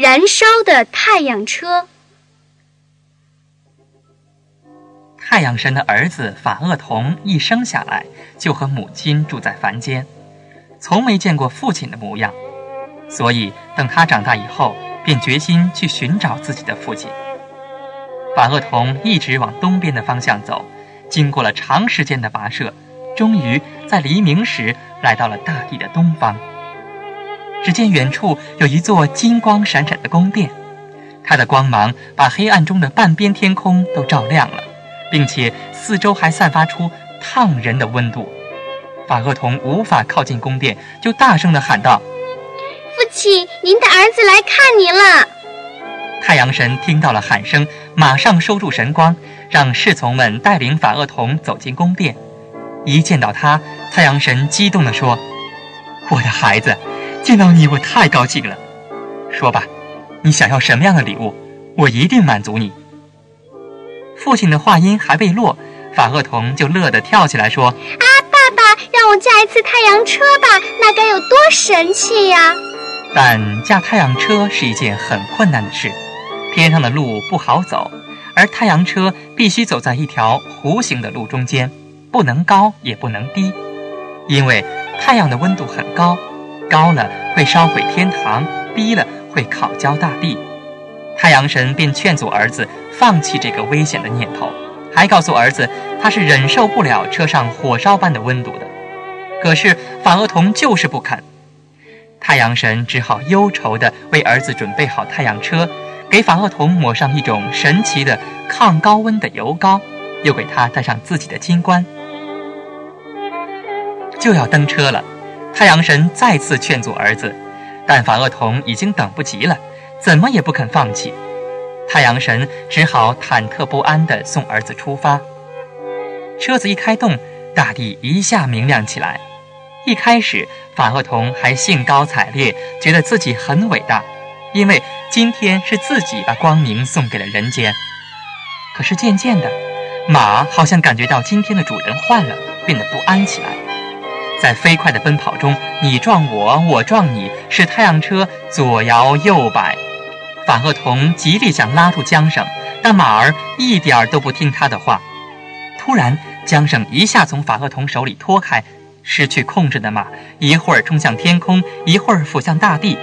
燃烧的太阳车。太阳神的儿子法厄同一生下来就和母亲住在凡间，从没见过父亲的模样，所以等他长大以后，便决心去寻找自己的父亲。法厄同一直往东边的方向走，经过了长时间的跋涉，终于在黎明时来到了大地的东方。只见远处有一座金光闪闪的宫殿，它的光芒把黑暗中的半边天空都照亮了。并且四周还散发出烫人的温度，法厄同无法靠近宫殿，就大声地喊道：“父亲，您的儿子来看您了。”太阳神听到了喊声，马上收住神光，让侍从们带领法厄同走进宫殿。一见到他，太阳神激动地说：“我的孩子，见到你我太高兴了。说吧，你想要什么样的礼物，我一定满足你。”父亲的话音还未落，法厄同就乐得跳起来说：“啊，爸爸，让我驾一次太阳车吧，那该有多神气呀！”但驾太阳车是一件很困难的事，天上的路不好走，而太阳车必须走在一条弧形的路中间，不能高也不能低，因为太阳的温度很高，高了会烧毁天堂，低了会烤焦大地。太阳神便劝阻儿子放弃这个危险的念头，还告诉儿子他是忍受不了车上火烧般的温度的。可是法厄同就是不肯。太阳神只好忧愁地为儿子准备好太阳车，给法厄同抹上一种神奇的抗高温的油膏，又给他戴上自己的金冠。就要登车了，太阳神再次劝阻儿子，但法厄同已经等不及了。怎么也不肯放弃，太阳神只好忐忑不安地送儿子出发。车子一开动，大地一下明亮起来。一开始，法厄同还兴高采烈，觉得自己很伟大，因为今天是自己把光明送给了人间。可是渐渐的，马好像感觉到今天的主人换了，变得不安起来。在飞快的奔跑中，你撞我，我撞你，使太阳车左摇右摆。法厄同极力想拉住缰绳，但马儿一点儿都不听他的话。突然，缰绳一下从法厄同手里脱开，失去控制的马一会儿冲向天空，一会儿俯向大地，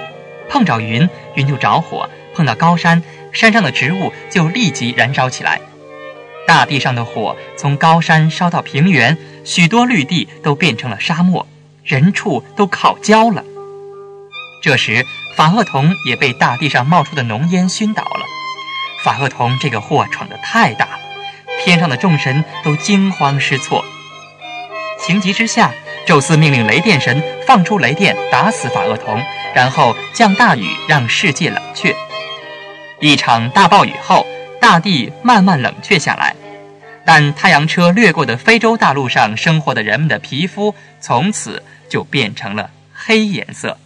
碰着云，云就着火；碰到高山，山上的植物就立即燃烧起来。大地上的火从高山烧到平原，许多绿地都变成了沙漠，人畜都烤焦了。这时，法厄同也被大地上冒出的浓烟熏倒了。法厄同这个祸闯得太大了，天上的众神都惊慌失措。情急之下，宙斯命令雷电神放出雷电打死法厄同，然后降大雨让世界冷却。一场大暴雨后，大地慢慢冷却下来，但太阳车掠过的非洲大陆上生活的人们的皮肤从此就变成了黑颜色。